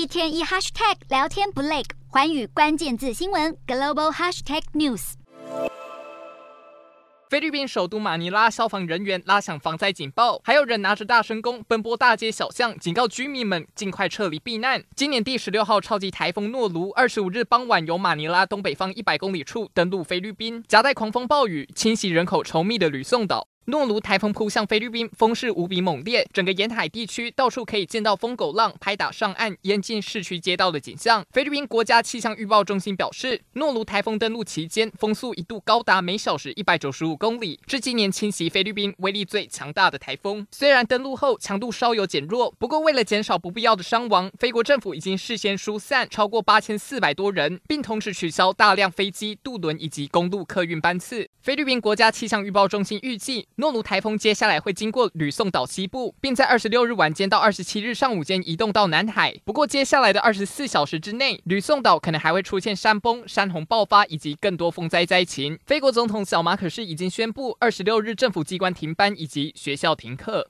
一天一 hashtag 聊天不累，环宇关键字新闻 global hashtag news。菲律宾首都马尼拉消防人员拉响防灾警报，还有人拿着大声公奔波大街小巷，警告居民们尽快撤离避难。今年第十六号超级台风诺卢，二十五日傍晚由马尼拉东北方一百公里处登陆菲律宾，夹带狂风暴雨，侵袭人口稠密的吕宋岛。诺卢台风扑向菲律宾，风势无比猛烈，整个沿海地区到处可以见到疯狗浪拍打上岸、淹进市区街道的景象。菲律宾国家气象预报中心表示，诺卢台风登陆期间，风速一度高达每小时一百九十五公里，是今年侵袭菲律宾威力最强大的台风。虽然登陆后强度稍有减弱，不过为了减少不必要的伤亡，菲国政府已经事先疏散超过八千四百多人，并同时取消大量飞机、渡轮以及公路客运班次。菲律宾国家气象预报中心预计。诺卢台风接下来会经过吕宋岛西部，并在二十六日晚间到二十七日上午间移动到南海。不过，接下来的二十四小时之内，吕宋岛可能还会出现山崩、山洪爆发以及更多风灾灾情。菲国总统小马可是已经宣布，二十六日政府机关停班以及学校停课。